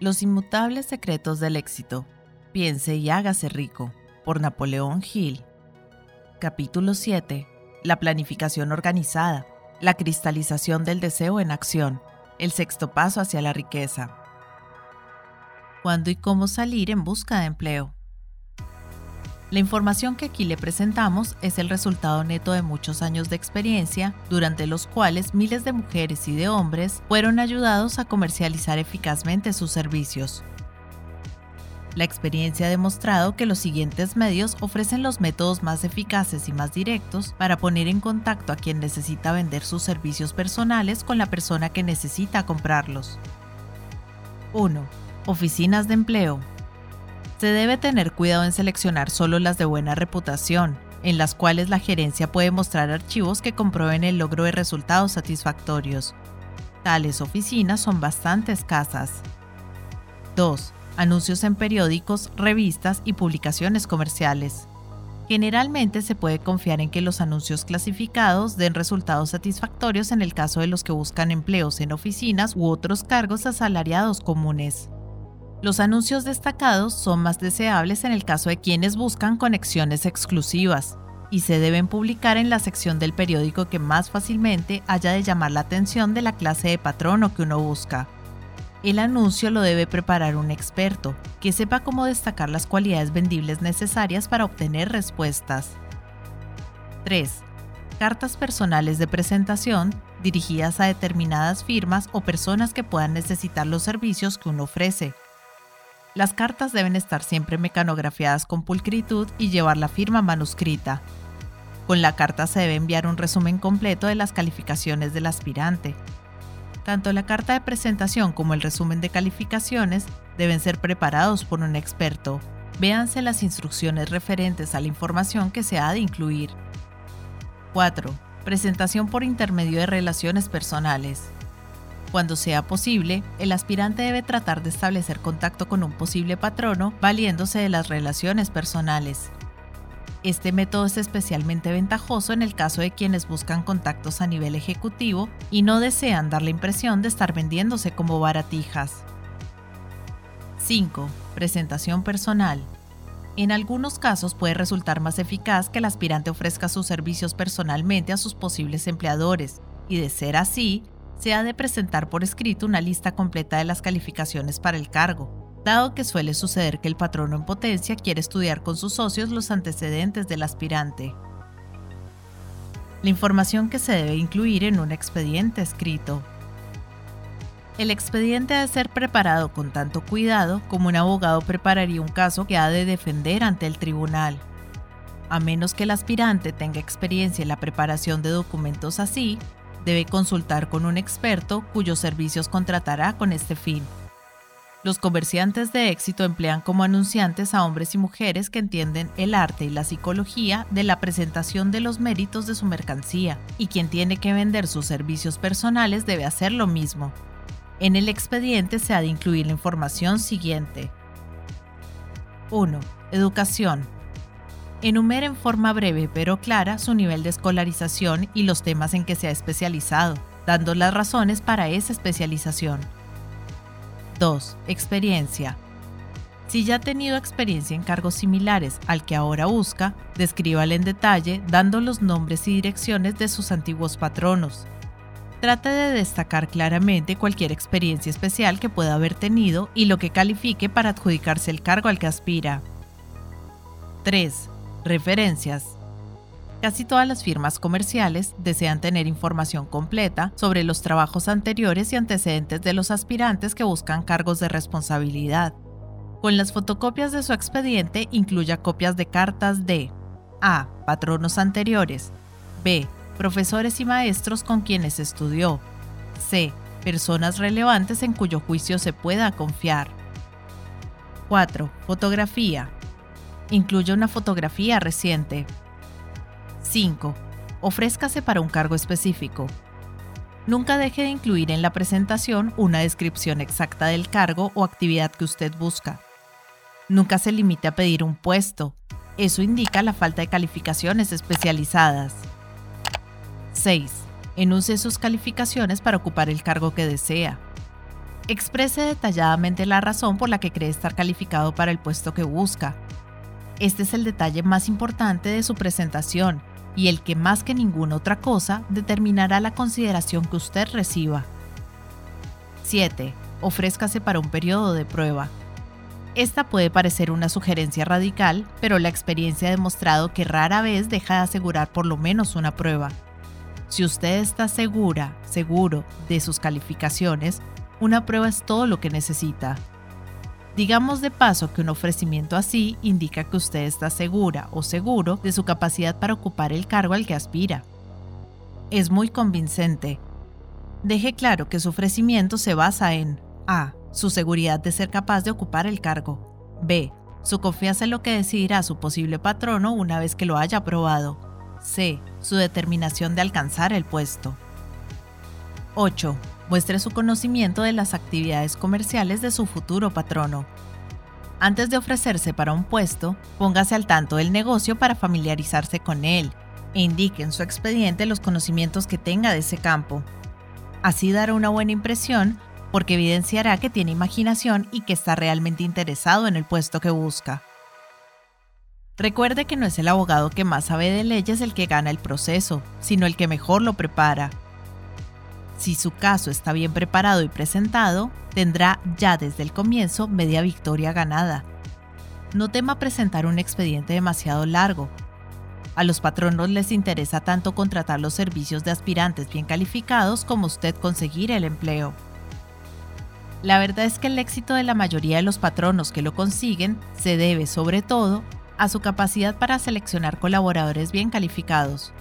Los inmutables secretos del éxito. Piense y hágase rico. Por Napoleón Hill. Capítulo 7. La planificación organizada. La cristalización del deseo en acción. El sexto paso hacia la riqueza. ¿Cuándo y cómo salir en busca de empleo? La información que aquí le presentamos es el resultado neto de muchos años de experiencia, durante los cuales miles de mujeres y de hombres fueron ayudados a comercializar eficazmente sus servicios. La experiencia ha demostrado que los siguientes medios ofrecen los métodos más eficaces y más directos para poner en contacto a quien necesita vender sus servicios personales con la persona que necesita comprarlos. 1. Oficinas de empleo. Se debe tener cuidado en seleccionar solo las de buena reputación, en las cuales la gerencia puede mostrar archivos que comprueben el logro de resultados satisfactorios. Tales oficinas son bastante escasas. 2. Anuncios en periódicos, revistas y publicaciones comerciales. Generalmente se puede confiar en que los anuncios clasificados den resultados satisfactorios en el caso de los que buscan empleos en oficinas u otros cargos asalariados comunes. Los anuncios destacados son más deseables en el caso de quienes buscan conexiones exclusivas y se deben publicar en la sección del periódico que más fácilmente haya de llamar la atención de la clase de patrono que uno busca. El anuncio lo debe preparar un experto, que sepa cómo destacar las cualidades vendibles necesarias para obtener respuestas. 3. Cartas personales de presentación dirigidas a determinadas firmas o personas que puedan necesitar los servicios que uno ofrece, las cartas deben estar siempre mecanografiadas con pulcritud y llevar la firma manuscrita. Con la carta se debe enviar un resumen completo de las calificaciones del aspirante. Tanto la carta de presentación como el resumen de calificaciones deben ser preparados por un experto. Véanse las instrucciones referentes a la información que se ha de incluir. 4. Presentación por intermedio de relaciones personales. Cuando sea posible, el aspirante debe tratar de establecer contacto con un posible patrono valiéndose de las relaciones personales. Este método es especialmente ventajoso en el caso de quienes buscan contactos a nivel ejecutivo y no desean dar la impresión de estar vendiéndose como baratijas. 5. Presentación personal. En algunos casos puede resultar más eficaz que el aspirante ofrezca sus servicios personalmente a sus posibles empleadores, y de ser así, se ha de presentar por escrito una lista completa de las calificaciones para el cargo, dado que suele suceder que el patrono en potencia quiere estudiar con sus socios los antecedentes del aspirante. La información que se debe incluir en un expediente escrito. El expediente ha de ser preparado con tanto cuidado como un abogado prepararía un caso que ha de defender ante el tribunal. A menos que el aspirante tenga experiencia en la preparación de documentos así, debe consultar con un experto cuyos servicios contratará con este fin. Los comerciantes de éxito emplean como anunciantes a hombres y mujeres que entienden el arte y la psicología de la presentación de los méritos de su mercancía, y quien tiene que vender sus servicios personales debe hacer lo mismo. En el expediente se ha de incluir la información siguiente. 1. Educación. Enumera en forma breve pero clara su nivel de escolarización y los temas en que se ha especializado, dando las razones para esa especialización. 2. Experiencia. Si ya ha tenido experiencia en cargos similares al que ahora busca, descríbale en detalle dando los nombres y direcciones de sus antiguos patronos. Trate de destacar claramente cualquier experiencia especial que pueda haber tenido y lo que califique para adjudicarse el cargo al que aspira. 3. Referencias. Casi todas las firmas comerciales desean tener información completa sobre los trabajos anteriores y antecedentes de los aspirantes que buscan cargos de responsabilidad. Con las fotocopias de su expediente incluya copias de cartas de A. Patronos anteriores. B. Profesores y maestros con quienes estudió. C. Personas relevantes en cuyo juicio se pueda confiar. 4. Fotografía. Incluye una fotografía reciente. 5. Ofrézcase para un cargo específico. Nunca deje de incluir en la presentación una descripción exacta del cargo o actividad que usted busca. Nunca se limite a pedir un puesto. Eso indica la falta de calificaciones especializadas. 6. Enuncie sus calificaciones para ocupar el cargo que desea. Exprese detalladamente la razón por la que cree estar calificado para el puesto que busca. Este es el detalle más importante de su presentación y el que más que ninguna otra cosa determinará la consideración que usted reciba. 7. Ofrézcase para un periodo de prueba. Esta puede parecer una sugerencia radical, pero la experiencia ha demostrado que rara vez deja de asegurar por lo menos una prueba. Si usted está segura, seguro de sus calificaciones, una prueba es todo lo que necesita. Digamos de paso que un ofrecimiento así indica que usted está segura o seguro de su capacidad para ocupar el cargo al que aspira. Es muy convincente. Deje claro que su ofrecimiento se basa en A. Su seguridad de ser capaz de ocupar el cargo. B. Su confianza en lo que decidirá su posible patrono una vez que lo haya aprobado. C. Su determinación de alcanzar el puesto. 8. Muestre su conocimiento de las actividades comerciales de su futuro patrono. Antes de ofrecerse para un puesto, póngase al tanto del negocio para familiarizarse con él e indique en su expediente los conocimientos que tenga de ese campo. Así dará una buena impresión porque evidenciará que tiene imaginación y que está realmente interesado en el puesto que busca. Recuerde que no es el abogado que más sabe de leyes el que gana el proceso, sino el que mejor lo prepara. Si su caso está bien preparado y presentado, tendrá ya desde el comienzo media victoria ganada. No tema presentar un expediente demasiado largo. A los patronos les interesa tanto contratar los servicios de aspirantes bien calificados como usted conseguir el empleo. La verdad es que el éxito de la mayoría de los patronos que lo consiguen se debe sobre todo a su capacidad para seleccionar colaboradores bien calificados.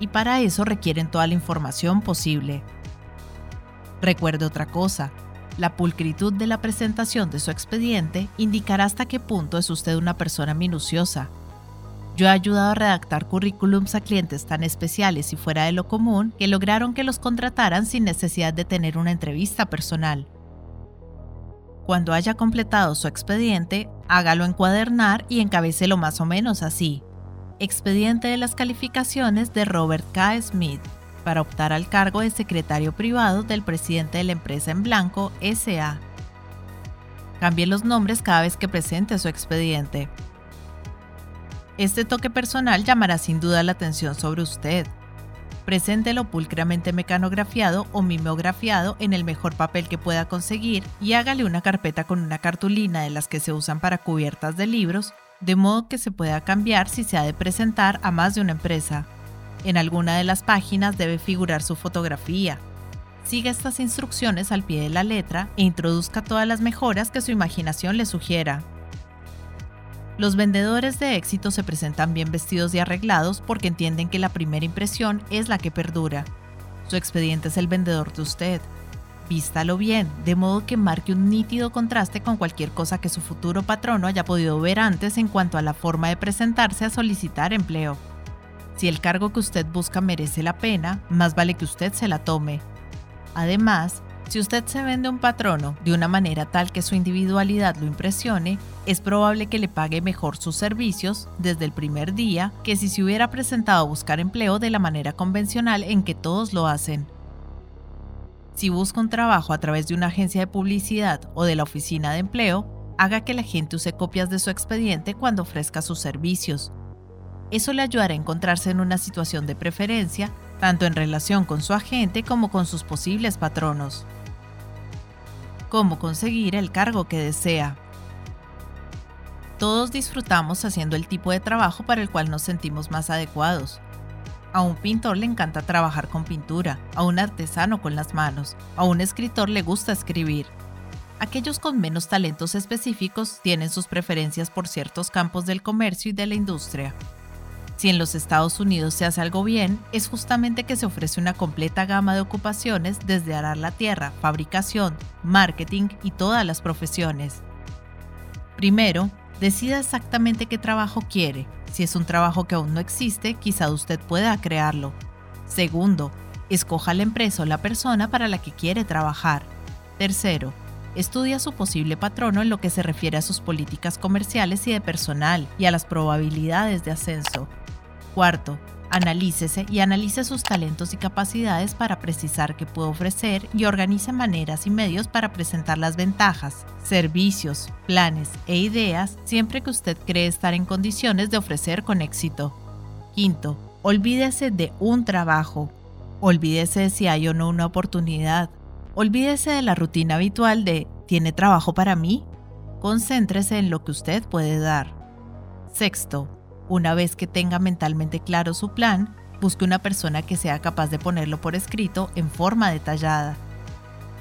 Y para eso requieren toda la información posible. Recuerde otra cosa, la pulcritud de la presentación de su expediente indicará hasta qué punto es usted una persona minuciosa. Yo he ayudado a redactar currículums a clientes tan especiales y fuera de lo común que lograron que los contrataran sin necesidad de tener una entrevista personal. Cuando haya completado su expediente, hágalo encuadernar y encabécelo más o menos así. Expediente de las calificaciones de Robert K. Smith para optar al cargo de secretario privado del presidente de la empresa en blanco SA. Cambie los nombres cada vez que presente su expediente. Este toque personal llamará sin duda la atención sobre usted Preséntelo pulcramente mecanografiado o mimeografiado en el mejor papel que pueda conseguir y hágale una carpeta con una cartulina de las que se usan para cubiertas de libros, de modo que se pueda cambiar si se ha de presentar a más de una empresa. En alguna de las páginas debe figurar su fotografía. Siga estas instrucciones al pie de la letra e introduzca todas las mejoras que su imaginación le sugiera. Los vendedores de éxito se presentan bien vestidos y arreglados porque entienden que la primera impresión es la que perdura. Su expediente es el vendedor de usted. Vístalo bien, de modo que marque un nítido contraste con cualquier cosa que su futuro patrono haya podido ver antes en cuanto a la forma de presentarse a solicitar empleo. Si el cargo que usted busca merece la pena, más vale que usted se la tome. Además, si usted se vende un patrono de una manera tal que su individualidad lo impresione, es probable que le pague mejor sus servicios desde el primer día que si se hubiera presentado a buscar empleo de la manera convencional en que todos lo hacen. Si busca un trabajo a través de una agencia de publicidad o de la oficina de empleo, haga que la gente use copias de su expediente cuando ofrezca sus servicios. Eso le ayudará a encontrarse en una situación de preferencia, tanto en relación con su agente como con sus posibles patronos cómo conseguir el cargo que desea. Todos disfrutamos haciendo el tipo de trabajo para el cual nos sentimos más adecuados. A un pintor le encanta trabajar con pintura, a un artesano con las manos, a un escritor le gusta escribir. Aquellos con menos talentos específicos tienen sus preferencias por ciertos campos del comercio y de la industria. Si en los Estados Unidos se hace algo bien, es justamente que se ofrece una completa gama de ocupaciones desde arar la tierra, fabricación, marketing y todas las profesiones. Primero, decida exactamente qué trabajo quiere. Si es un trabajo que aún no existe, quizá usted pueda crearlo. Segundo, escoja la empresa o la persona para la que quiere trabajar. Tercero, estudia su posible patrono en lo que se refiere a sus políticas comerciales y de personal y a las probabilidades de ascenso. Cuarto, Analícese y analice sus talentos y capacidades para precisar qué puede ofrecer y organice maneras y medios para presentar las ventajas, servicios, planes e ideas siempre que usted cree estar en condiciones de ofrecer con éxito. Quinto, olvídese de un trabajo. Olvídese de si hay o no una oportunidad. Olvídese de la rutina habitual de ¿tiene trabajo para mí? Concéntrese en lo que usted puede dar. Sexto, una vez que tenga mentalmente claro su plan, busque una persona que sea capaz de ponerlo por escrito en forma detallada.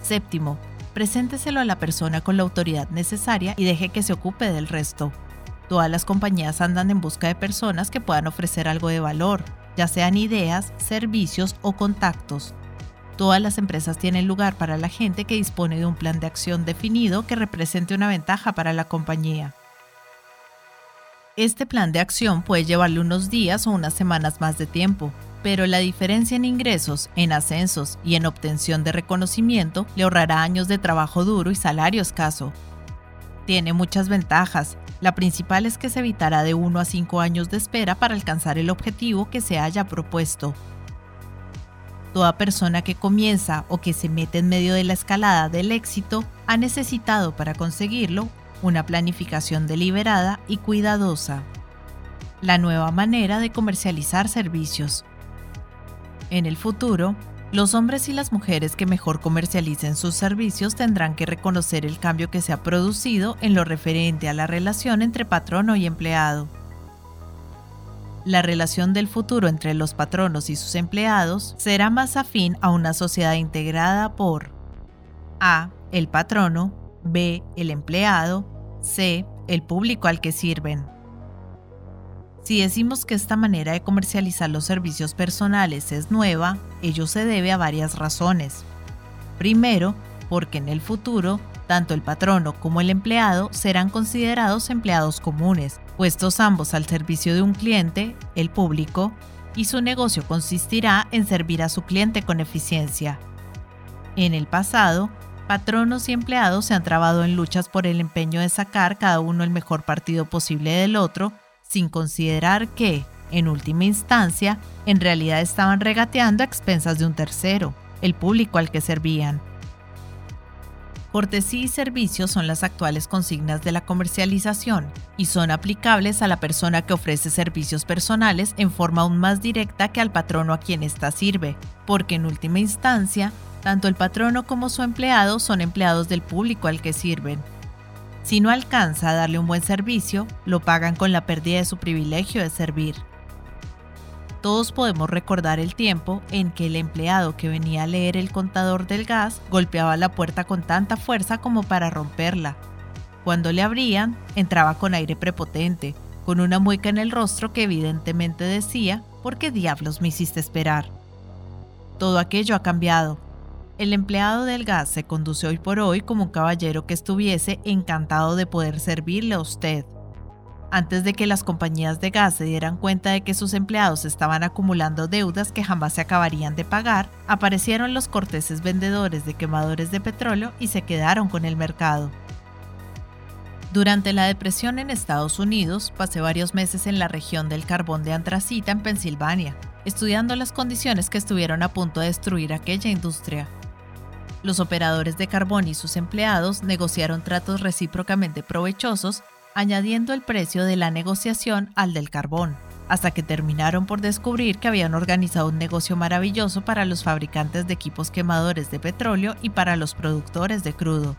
Séptimo, presénteselo a la persona con la autoridad necesaria y deje que se ocupe del resto. Todas las compañías andan en busca de personas que puedan ofrecer algo de valor, ya sean ideas, servicios o contactos. Todas las empresas tienen lugar para la gente que dispone de un plan de acción definido que represente una ventaja para la compañía. Este plan de acción puede llevarle unos días o unas semanas más de tiempo, pero la diferencia en ingresos, en ascensos y en obtención de reconocimiento le ahorrará años de trabajo duro y salario escaso. Tiene muchas ventajas. La principal es que se evitará de 1 a 5 años de espera para alcanzar el objetivo que se haya propuesto. Toda persona que comienza o que se mete en medio de la escalada del éxito ha necesitado para conseguirlo una planificación deliberada y cuidadosa. La nueva manera de comercializar servicios. En el futuro, los hombres y las mujeres que mejor comercialicen sus servicios tendrán que reconocer el cambio que se ha producido en lo referente a la relación entre patrono y empleado. La relación del futuro entre los patronos y sus empleados será más afín a una sociedad integrada por A. El patrono, B. El empleado. C. El público al que sirven. Si decimos que esta manera de comercializar los servicios personales es nueva, ello se debe a varias razones. Primero, porque en el futuro, tanto el patrono como el empleado serán considerados empleados comunes, puestos ambos al servicio de un cliente, el público, y su negocio consistirá en servir a su cliente con eficiencia. En el pasado, patronos y empleados se han trabado en luchas por el empeño de sacar cada uno el mejor partido posible del otro, sin considerar que, en última instancia, en realidad estaban regateando a expensas de un tercero, el público al que servían. Cortesía y servicio son las actuales consignas de la comercialización y son aplicables a la persona que ofrece servicios personales en forma aún más directa que al patrono a quien ésta sirve, porque en última instancia tanto el patrono como su empleado son empleados del público al que sirven. Si no alcanza a darle un buen servicio, lo pagan con la pérdida de su privilegio de servir. Todos podemos recordar el tiempo en que el empleado que venía a leer el contador del gas golpeaba la puerta con tanta fuerza como para romperla. Cuando le abrían, entraba con aire prepotente, con una mueca en el rostro que evidentemente decía, ¿por qué diablos me hiciste esperar? Todo aquello ha cambiado, el empleado del gas se conduce hoy por hoy como un caballero que estuviese encantado de poder servirle a usted. Antes de que las compañías de gas se dieran cuenta de que sus empleados estaban acumulando deudas que jamás se acabarían de pagar, aparecieron los corteses vendedores de quemadores de petróleo y se quedaron con el mercado. Durante la depresión en Estados Unidos, pasé varios meses en la región del carbón de antracita en Pensilvania, estudiando las condiciones que estuvieron a punto de destruir aquella industria. Los operadores de carbón y sus empleados negociaron tratos recíprocamente provechosos, añadiendo el precio de la negociación al del carbón, hasta que terminaron por descubrir que habían organizado un negocio maravilloso para los fabricantes de equipos quemadores de petróleo y para los productores de crudo.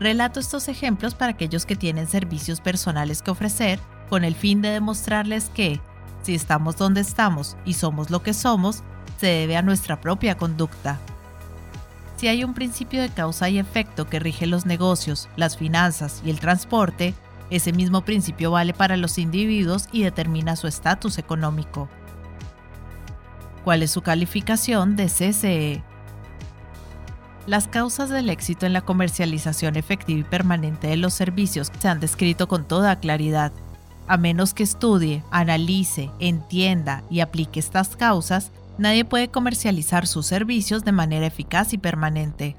Relato estos ejemplos para aquellos que tienen servicios personales que ofrecer, con el fin de demostrarles que, si estamos donde estamos y somos lo que somos, se debe a nuestra propia conducta. Si hay un principio de causa y efecto que rige los negocios, las finanzas y el transporte, ese mismo principio vale para los individuos y determina su estatus económico. ¿Cuál es su calificación de CCE? Las causas del éxito en la comercialización efectiva y permanente de los servicios se han descrito con toda claridad. A menos que estudie, analice, entienda y aplique estas causas, Nadie puede comercializar sus servicios de manera eficaz y permanente.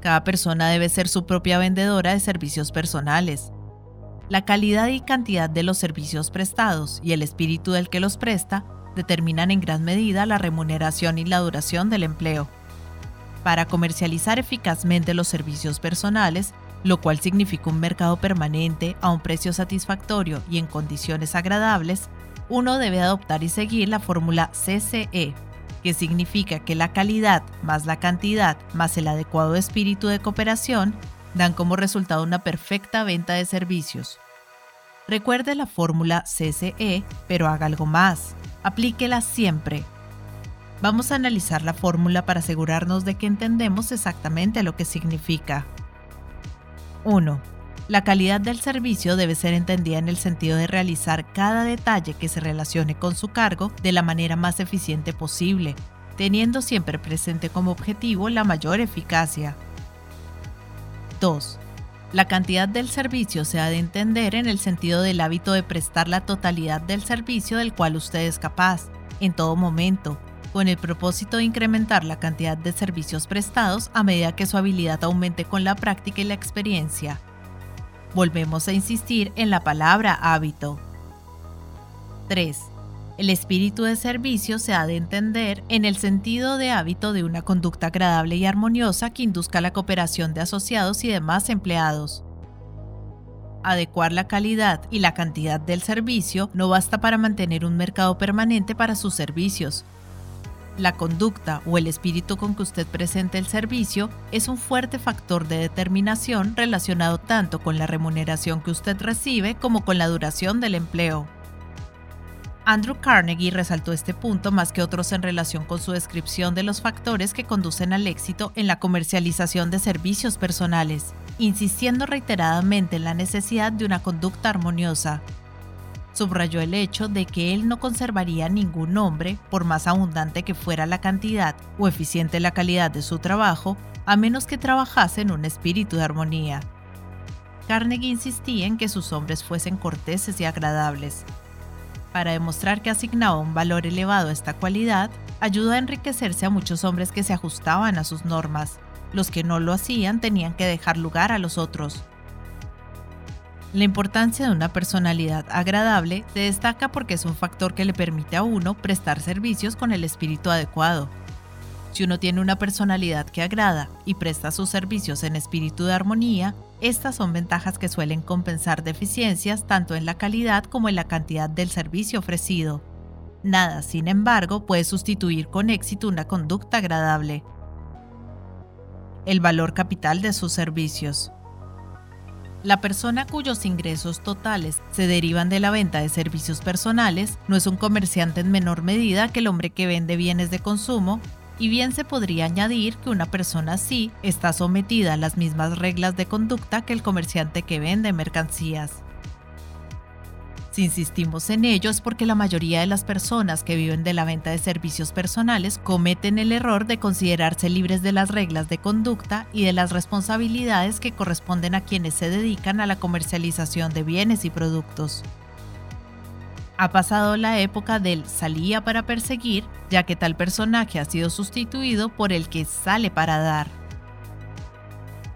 Cada persona debe ser su propia vendedora de servicios personales. La calidad y cantidad de los servicios prestados y el espíritu del que los presta determinan en gran medida la remuneración y la duración del empleo. Para comercializar eficazmente los servicios personales, lo cual significa un mercado permanente a un precio satisfactorio y en condiciones agradables, uno debe adoptar y seguir la fórmula CCE, que significa que la calidad más la cantidad más el adecuado espíritu de cooperación dan como resultado una perfecta venta de servicios. Recuerde la fórmula CCE, pero haga algo más. Aplíquela siempre. Vamos a analizar la fórmula para asegurarnos de que entendemos exactamente lo que significa. 1. La calidad del servicio debe ser entendida en el sentido de realizar cada detalle que se relacione con su cargo de la manera más eficiente posible, teniendo siempre presente como objetivo la mayor eficacia. 2. La cantidad del servicio se ha de entender en el sentido del hábito de prestar la totalidad del servicio del cual usted es capaz, en todo momento, con el propósito de incrementar la cantidad de servicios prestados a medida que su habilidad aumente con la práctica y la experiencia. Volvemos a insistir en la palabra hábito. 3. El espíritu de servicio se ha de entender en el sentido de hábito de una conducta agradable y armoniosa que induzca la cooperación de asociados y demás empleados. Adecuar la calidad y la cantidad del servicio no basta para mantener un mercado permanente para sus servicios. La conducta o el espíritu con que usted presenta el servicio es un fuerte factor de determinación relacionado tanto con la remuneración que usted recibe como con la duración del empleo. Andrew Carnegie resaltó este punto más que otros en relación con su descripción de los factores que conducen al éxito en la comercialización de servicios personales, insistiendo reiteradamente en la necesidad de una conducta armoniosa. Subrayó el hecho de que él no conservaría ningún nombre, por más abundante que fuera la cantidad o eficiente la calidad de su trabajo, a menos que trabajase en un espíritu de armonía. Carnegie insistía en que sus hombres fuesen corteses y agradables, para demostrar que asignaba un valor elevado a esta cualidad, ayudó a enriquecerse a muchos hombres que se ajustaban a sus normas. Los que no lo hacían tenían que dejar lugar a los otros. La importancia de una personalidad agradable se destaca porque es un factor que le permite a uno prestar servicios con el espíritu adecuado. Si uno tiene una personalidad que agrada y presta sus servicios en espíritu de armonía, estas son ventajas que suelen compensar deficiencias tanto en la calidad como en la cantidad del servicio ofrecido. Nada, sin embargo, puede sustituir con éxito una conducta agradable. El valor capital de sus servicios. La persona cuyos ingresos totales se derivan de la venta de servicios personales no es un comerciante en menor medida que el hombre que vende bienes de consumo y bien se podría añadir que una persona así está sometida a las mismas reglas de conducta que el comerciante que vende mercancías. Si insistimos en ello es porque la mayoría de las personas que viven de la venta de servicios personales cometen el error de considerarse libres de las reglas de conducta y de las responsabilidades que corresponden a quienes se dedican a la comercialización de bienes y productos. Ha pasado la época del salía para perseguir, ya que tal personaje ha sido sustituido por el que sale para dar.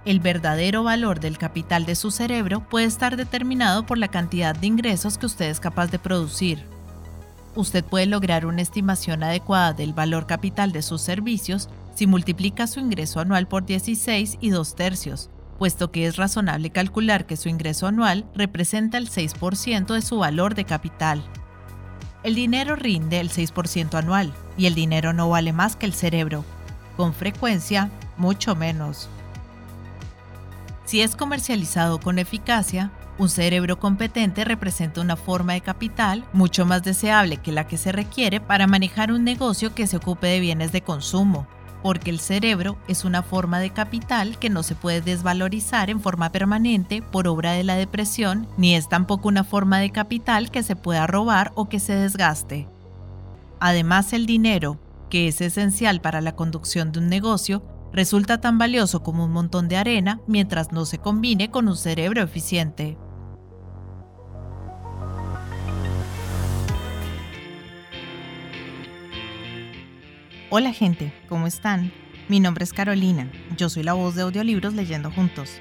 El verdadero valor del capital de su cerebro puede estar determinado por la cantidad de ingresos que usted es capaz de producir. Usted puede lograr una estimación adecuada del valor capital de sus servicios si multiplica su ingreso anual por 16 y 2 tercios, puesto que es razonable calcular que su ingreso anual representa el 6% de su valor de capital. El dinero rinde el 6% anual y el dinero no vale más que el cerebro. Con frecuencia, mucho menos. Si es comercializado con eficacia, un cerebro competente representa una forma de capital mucho más deseable que la que se requiere para manejar un negocio que se ocupe de bienes de consumo, porque el cerebro es una forma de capital que no se puede desvalorizar en forma permanente por obra de la depresión, ni es tampoco una forma de capital que se pueda robar o que se desgaste. Además, el dinero, que es esencial para la conducción de un negocio, resulta tan valioso como un montón de arena mientras no se combine con un cerebro eficiente. Hola gente, ¿cómo están? Mi nombre es Carolina, yo soy la voz de audiolibros leyendo juntos.